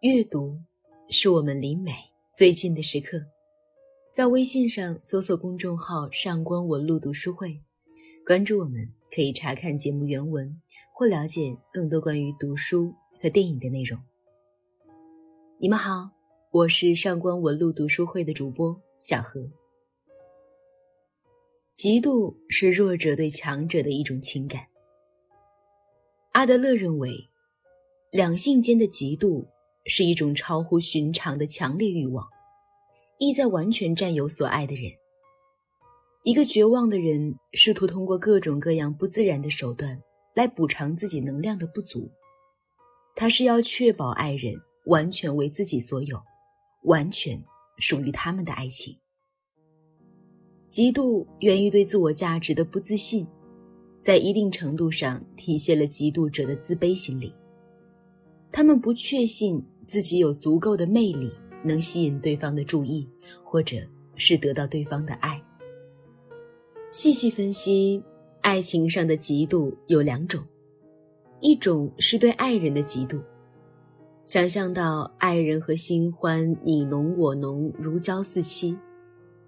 阅读是我们离美最近的时刻。在微信上搜索公众号“上官文露读书会”，关注我们，可以查看节目原文或了解更多关于读书和电影的内容。你们好，我是上官文露读书会的主播小何。嫉妒是弱者对强者的一种情感。阿德勒认为，两性间的嫉妒。是一种超乎寻常的强烈欲望，意在完全占有所爱的人。一个绝望的人试图通过各种各样不自然的手段来补偿自己能量的不足，他是要确保爱人完全为自己所有，完全属于他们的爱情。嫉妒源于对自我价值的不自信，在一定程度上体现了嫉妒者的自卑心理。他们不确信自己有足够的魅力能吸引对方的注意，或者是得到对方的爱。细细分析，爱情上的嫉妒有两种：一种是对爱人的嫉妒，想象到爱人和新欢你侬我侬，如胶似漆，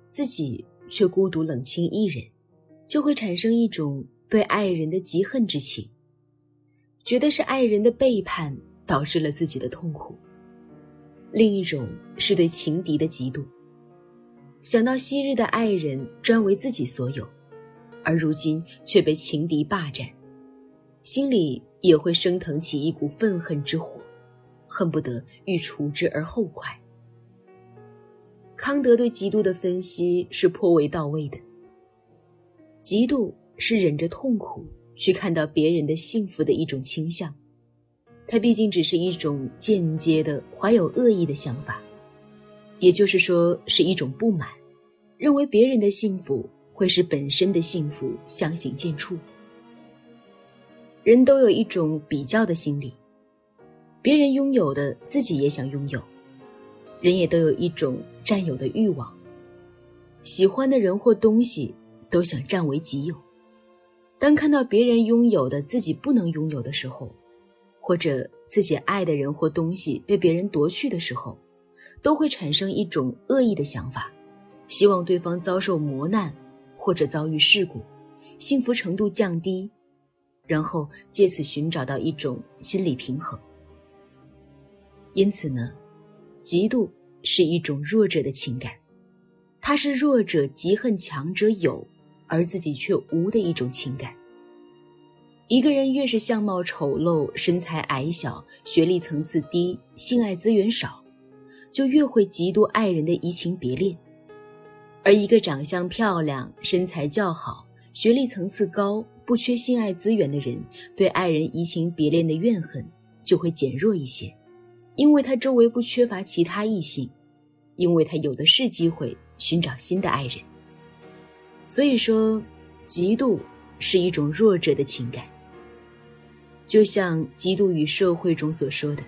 自己却孤独冷清一人，就会产生一种对爱人的嫉恨之情，觉得是爱人的背叛。导致了自己的痛苦。另一种是对情敌的嫉妒，想到昔日的爱人专为自己所有，而如今却被情敌霸占，心里也会升腾起一股愤恨之火，恨不得欲除之而后快。康德对嫉妒的分析是颇为到位的。嫉妒是忍着痛苦去看到别人的幸福的一种倾向。它毕竟只是一种间接的、怀有恶意的想法，也就是说，是一种不满，认为别人的幸福会使本身的幸福相形见绌。人都有一种比较的心理，别人拥有的自己也想拥有，人也都有一种占有的欲望，喜欢的人或东西都想占为己有。当看到别人拥有的自己不能拥有的时候，或者自己爱的人或东西被别人夺去的时候，都会产生一种恶意的想法，希望对方遭受磨难，或者遭遇事故，幸福程度降低，然后借此寻找到一种心理平衡。因此呢，嫉妒是一种弱者的情感，它是弱者嫉恨强者有，而自己却无的一种情感。一个人越是相貌丑陋、身材矮小、学历层次低、性爱资源少，就越会嫉妒爱人的移情别恋；而一个长相漂亮、身材较好、学历层次高、不缺性爱资源的人，对爱人移情别恋的怨恨就会减弱一些，因为他周围不缺乏其他异性，因为他有的是机会寻找新的爱人。所以说，嫉妒是一种弱者的情感。就像《嫉妒与社会》中所说的，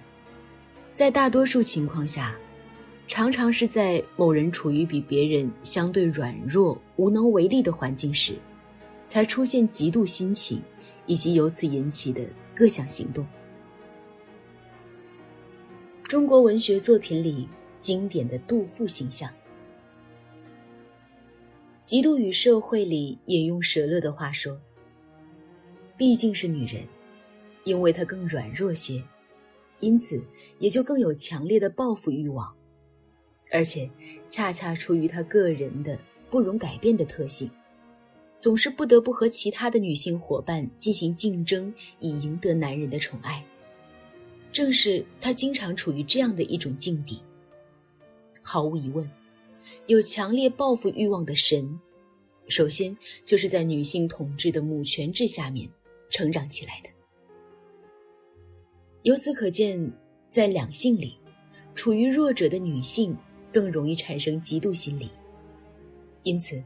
在大多数情况下，常常是在某人处于比别人相对软弱、无能为力的环境时，才出现嫉妒心情，以及由此引起的各项行动。中国文学作品里经典的杜甫形象，《嫉妒与社会》里引用舍勒的话说：“毕竟是女人。”因为他更软弱些，因此也就更有强烈的报复欲望，而且恰恰出于他个人的不容改变的特性，总是不得不和其他的女性伙伴进行竞争，以赢得男人的宠爱。正是他经常处于这样的一种境地。毫无疑问，有强烈报复欲望的神，首先就是在女性统治的母权制下面成长起来的。由此可见，在两性里，处于弱者的女性更容易产生嫉妒心理。因此，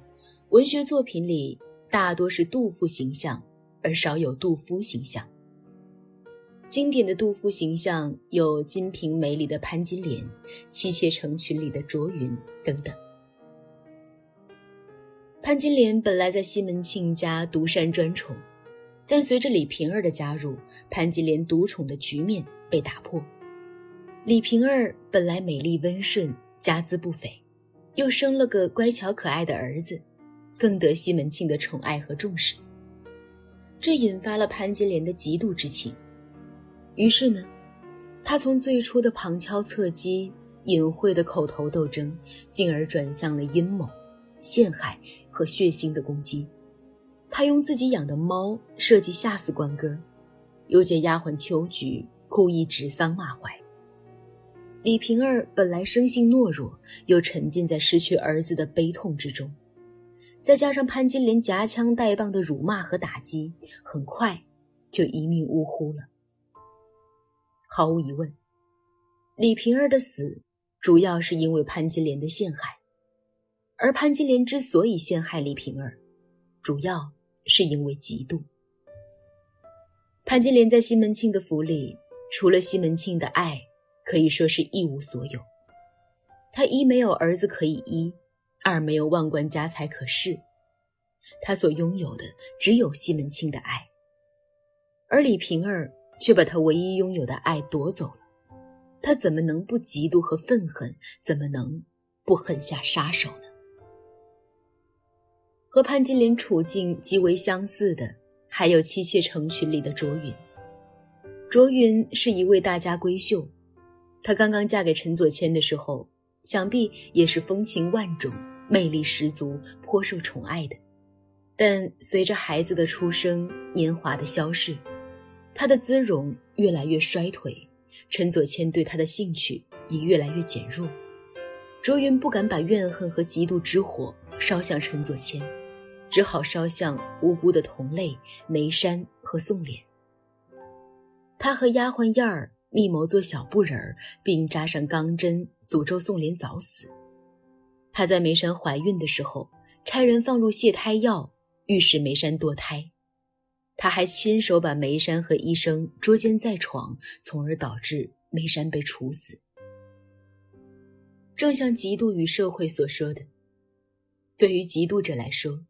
文学作品里大多是杜甫形象，而少有杜夫形象。经典的杜甫形象有《金瓶梅》里的潘金莲，《妻妾成群》里的卓云等等。潘金莲本来在西门庆家独擅专宠。但随着李瓶儿的加入，潘金莲独宠的局面被打破。李瓶儿本来美丽温顺，家资不菲，又生了个乖巧可爱的儿子，更得西门庆的宠爱和重视。这引发了潘金莲的嫉妒之情。于是呢，他从最初的旁敲侧击、隐晦的口头斗争，进而转向了阴谋、陷害和血腥的攻击。他用自己养的猫设计吓死关哥，又借丫鬟秋菊故意指桑骂槐。李瓶儿本来生性懦弱，又沉浸在失去儿子的悲痛之中，再加上潘金莲夹枪带棒的辱骂和打击，很快就一命呜呼了。毫无疑问，李瓶儿的死主要是因为潘金莲的陷害，而潘金莲之所以陷害李瓶儿，主要是因为嫉妒。潘金莲在西门庆的府里，除了西门庆的爱，可以说是一无所有。她一没有儿子可以依，二没有万贯家财可恃，她所拥有的只有西门庆的爱，而李瓶儿。却把他唯一拥有的爱夺走了，他怎么能不嫉妒和愤恨？怎么能不狠下杀手呢？和潘金莲处境极为相似的，还有妻妾成群里的卓云。卓云是一位大家闺秀，她刚刚嫁给陈左谦的时候，想必也是风情万种、魅力十足、颇受宠爱的。但随着孩子的出生，年华的消逝。她的姿容越来越衰退，陈左谦对她的兴趣也越来越减弱。卓云不敢把怨恨和嫉妒之火烧向陈左谦，只好烧向无辜的同类梅山和宋濂。他和丫鬟燕儿密谋做小布人儿，并扎上钢针，诅咒宋濂早死。他在梅山怀孕的时候，差人放入泻胎药，欲使梅山堕胎。他还亲手把梅山和医生捉奸在床，从而导致梅山被处死。正像嫉妒与社会所说的，对于嫉妒者来说，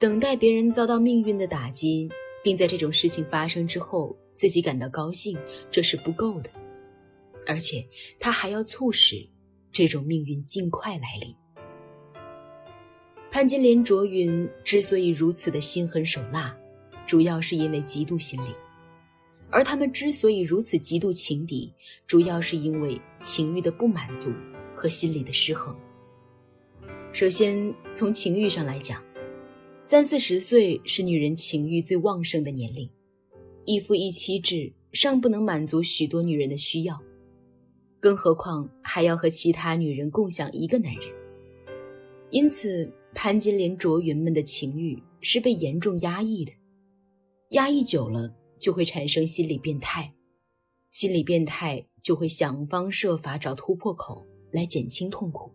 等待别人遭到命运的打击，并在这种事情发生之后自己感到高兴，这是不够的，而且他还要促使这种命运尽快来临。潘金莲、卓云之所以如此的心狠手辣。主要是因为嫉妒心理，而他们之所以如此嫉妒情敌，主要是因为情欲的不满足和心理的失衡。首先，从情欲上来讲，三四十岁是女人情欲最旺盛的年龄，一夫一妻制尚不能满足许多女人的需要，更何况还要和其他女人共享一个男人。因此，潘金莲、卓云们的情欲是被严重压抑的。压抑久了，就会产生心理变态，心理变态就会想方设法找突破口来减轻痛苦，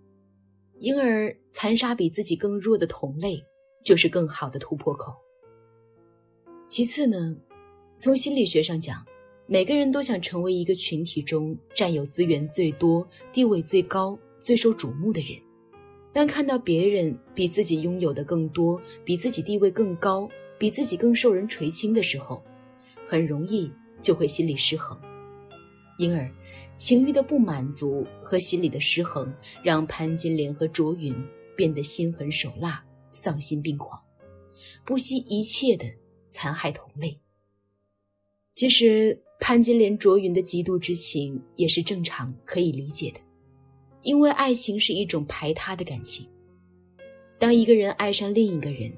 因而残杀比自己更弱的同类，就是更好的突破口。其次呢，从心理学上讲，每个人都想成为一个群体中占有资源最多、地位最高、最受瞩目的人，但看到别人比自己拥有的更多，比自己地位更高。比自己更受人垂青的时候，很容易就会心理失衡，因而情欲的不满足和心理的失衡，让潘金莲和卓云变得心狠手辣、丧心病狂，不惜一切的残害同类。其实，潘金莲、卓云的嫉妒之情也是正常可以理解的，因为爱情是一种排他的感情，当一个人爱上另一个人。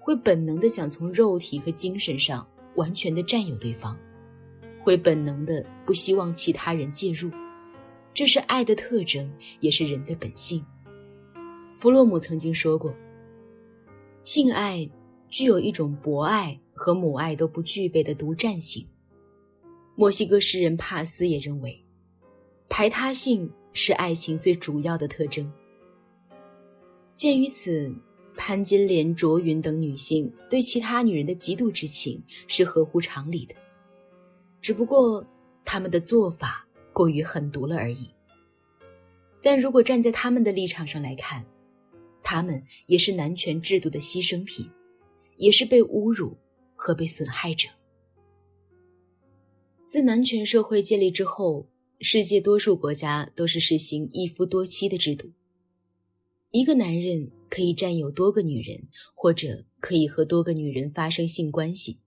会本能的想从肉体和精神上完全的占有对方，会本能的不希望其他人介入，这是爱的特征，也是人的本性。弗洛姆曾经说过，性爱具有一种博爱和母爱都不具备的独占性。墨西哥诗人帕斯也认为，排他性是爱情最主要的特征。鉴于此。潘金莲、卓云等女性对其他女人的嫉妒之情是合乎常理的，只不过他们的做法过于狠毒了而已。但如果站在他们的立场上来看，他们也是男权制度的牺牲品，也是被侮辱和被损害者。自男权社会建立之后，世界多数国家都是实行一夫多妻的制度。一个男人可以占有多个女人，或者可以和多个女人发生性关系。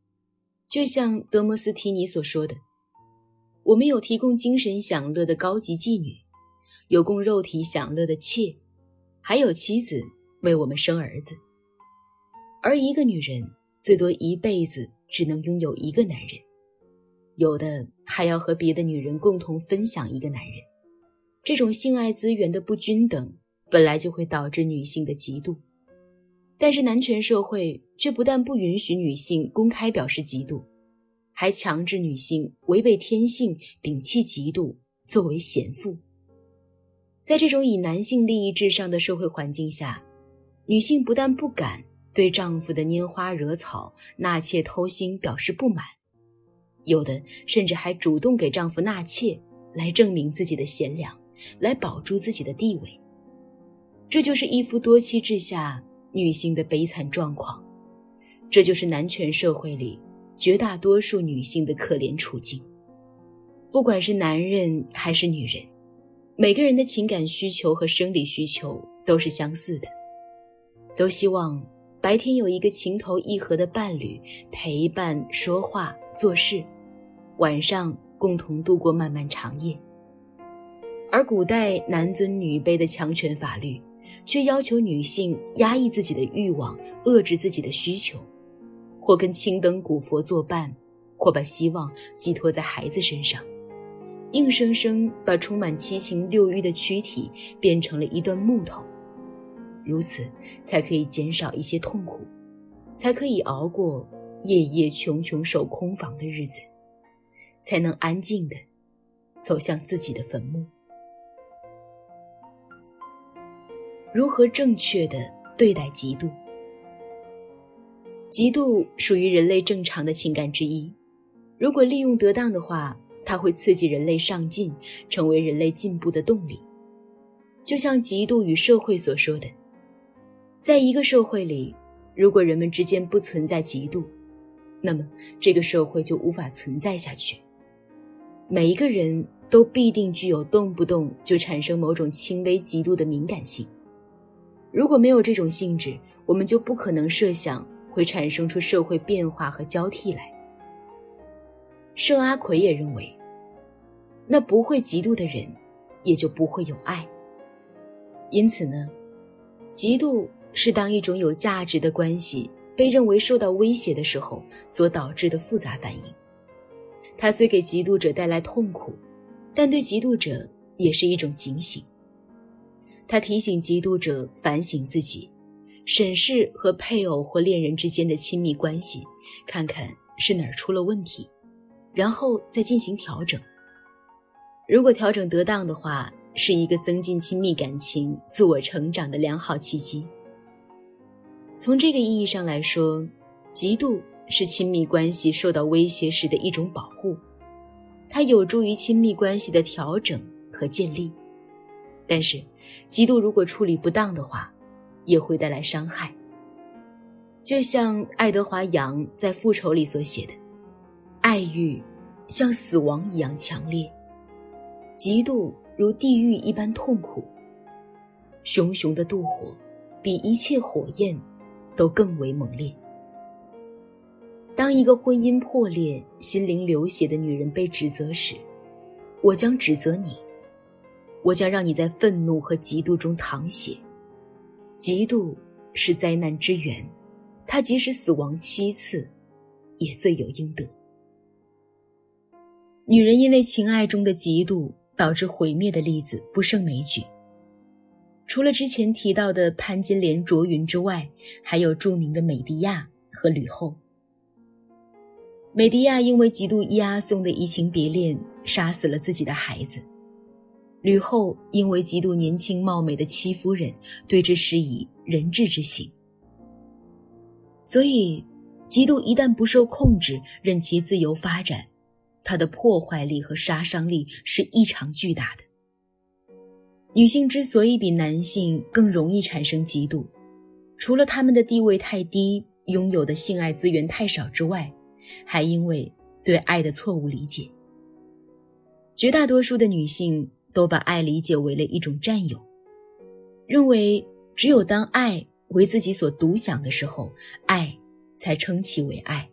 就像德摩斯提尼所说的：“我们有提供精神享乐的高级妓女，有供肉体享乐的妾，还有妻子为我们生儿子。而一个女人最多一辈子只能拥有一个男人。”有的还要和别的女人共同分享一个男人，这种性爱资源的不均等本来就会导致女性的嫉妒，但是男权社会却不但不允许女性公开表示嫉妒，还强制女性违背天性摒弃嫉妒，作为贤妇。在这种以男性利益至上的社会环境下，女性不但不敢对丈夫的拈花惹草、纳妾偷腥表示不满。有的甚至还主动给丈夫纳妾，来证明自己的贤良，来保住自己的地位。这就是一夫多妻制下女性的悲惨状况，这就是男权社会里绝大多数女性的可怜处境。不管是男人还是女人，每个人的情感需求和生理需求都是相似的，都希望白天有一个情投意合的伴侣陪伴说话。做事，晚上共同度过漫漫长夜。而古代男尊女卑的强权法律，却要求女性压抑自己的欲望，遏制自己的需求，或跟青灯古佛作伴，或把希望寄托在孩子身上，硬生生把充满七情六欲的躯体变成了一段木头。如此，才可以减少一些痛苦，才可以熬过。夜夜穷穷守空房的日子，才能安静的走向自己的坟墓。如何正确的对待嫉妒？嫉妒属于人类正常的情感之一，如果利用得当的话，它会刺激人类上进，成为人类进步的动力。就像嫉妒与社会所说的，在一个社会里，如果人们之间不存在嫉妒，那么，这个社会就无法存在下去。每一个人都必定具有动不动就产生某种轻微嫉妒的敏感性。如果没有这种性质，我们就不可能设想会产生出社会变化和交替来。圣阿奎也认为，那不会嫉妒的人，也就不会有爱。因此呢，嫉妒是当一种有价值的关系。被认为受到威胁的时候所导致的复杂反应，它虽给嫉妒者带来痛苦，但对嫉妒者也是一种警醒。它提醒嫉妒者反省自己，审视和配偶或恋人之间的亲密关系，看看是哪儿出了问题，然后再进行调整。如果调整得当的话，是一个增进亲密感情、自我成长的良好契机。从这个意义上来说，嫉妒是亲密关系受到威胁时的一种保护，它有助于亲密关系的调整和建立。但是，嫉妒如果处理不当的话，也会带来伤害。就像爱德华·杨在《复仇》里所写的：“爱欲像死亡一样强烈，嫉妒如地狱一般痛苦。熊熊的妒火，比一切火焰。”都更为猛烈。当一个婚姻破裂、心灵流血的女人被指责时，我将指责你，我将让你在愤怒和嫉妒中淌血。嫉妒是灾难之源，它即使死亡七次，也罪有应得。女人因为情爱中的嫉妒导致毁灭的例子不胜枚举。除了之前提到的潘金莲、卓云之外，还有著名的美狄亚和吕后。美狄亚因为嫉妒伊阿宋的移情别恋，杀死了自己的孩子；吕后因为嫉妒年轻貌美的戚夫人，对之施以人质之刑。所以，嫉妒一旦不受控制，任其自由发展，它的破坏力和杀伤力是异常巨大的。女性之所以比男性更容易产生嫉妒，除了她们的地位太低、拥有的性爱资源太少之外，还因为对爱的错误理解。绝大多数的女性都把爱理解为了一种占有，认为只有当爱为自己所独享的时候，爱才称其为爱。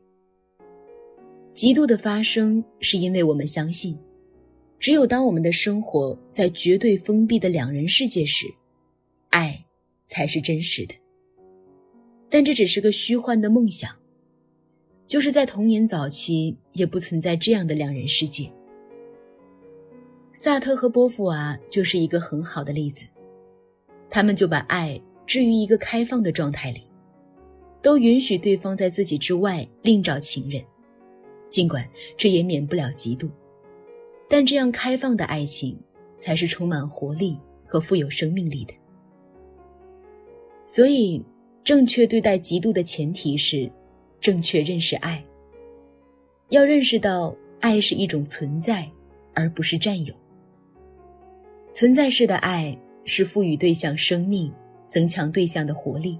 嫉妒的发生是因为我们相信，只有当我们的生活在绝对封闭的两人世界时，爱才是真实的。但这只是个虚幻的梦想，就是在童年早期也不存在这样的两人世界。萨特和波伏娃就是一个很好的例子，他们就把爱置于一个开放的状态里，都允许对方在自己之外另找情人，尽管这也免不了嫉妒，但这样开放的爱情才是充满活力和富有生命力的。所以，正确对待嫉妒的前提是正确认识爱。要认识到，爱是一种存在，而不是占有。存在式的爱是赋予对象生命、增强对象的活力，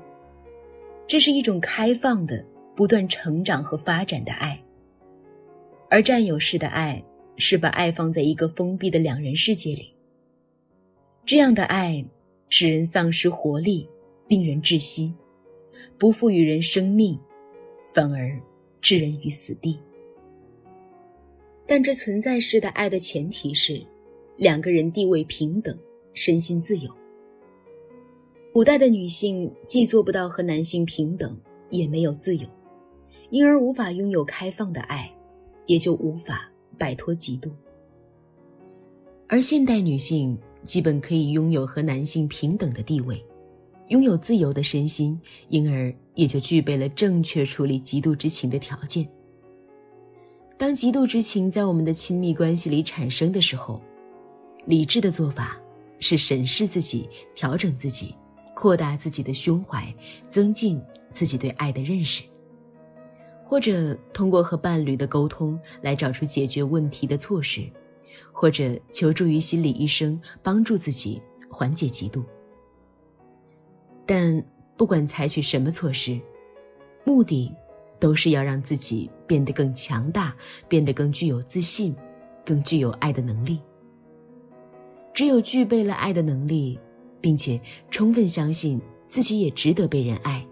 这是一种开放的、不断成长和发展的爱；而占有式的爱是把爱放在一个封闭的两人世界里。这样的爱使人丧失活力，令人窒息，不赋予人生命，反而置人于死地。但这存在式的爱的前提是。两个人地位平等，身心自由。古代的女性既做不到和男性平等，也没有自由，因而无法拥有开放的爱，也就无法摆脱嫉妒。而现代女性基本可以拥有和男性平等的地位，拥有自由的身心，因而也就具备了正确处理嫉妒之情的条件。当嫉妒之情在我们的亲密关系里产生的时候，理智的做法是审视自己、调整自己、扩大自己的胸怀、增进自己对爱的认识，或者通过和伴侣的沟通来找出解决问题的措施，或者求助于心理医生帮助自己缓解嫉妒。但不管采取什么措施，目的都是要让自己变得更强大，变得更具有自信，更具有爱的能力。只有具备了爱的能力，并且充分相信自己也值得被人爱，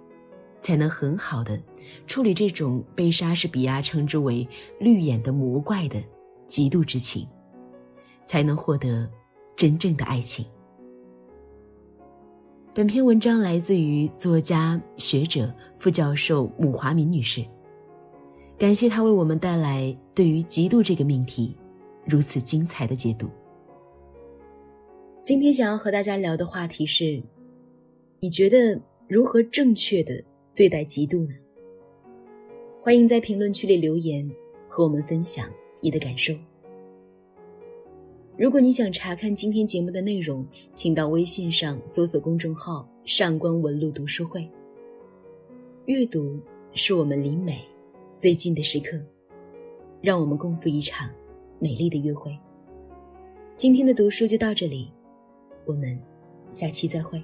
才能很好的处理这种被莎士比亚称之为“绿眼的魔怪”的嫉妒之情，才能获得真正的爱情。本篇文章来自于作家、学者、副教授姆华敏女士，感谢她为我们带来对于嫉妒这个命题如此精彩的解读。今天想要和大家聊的话题是：你觉得如何正确的对待嫉妒呢？欢迎在评论区里留言，和我们分享你的感受。如果你想查看今天节目的内容，请到微信上搜索公众号“上官文露读书会”。阅读是我们离美最近的时刻，让我们共赴一场美丽的约会。今天的读书就到这里。我们下期再会。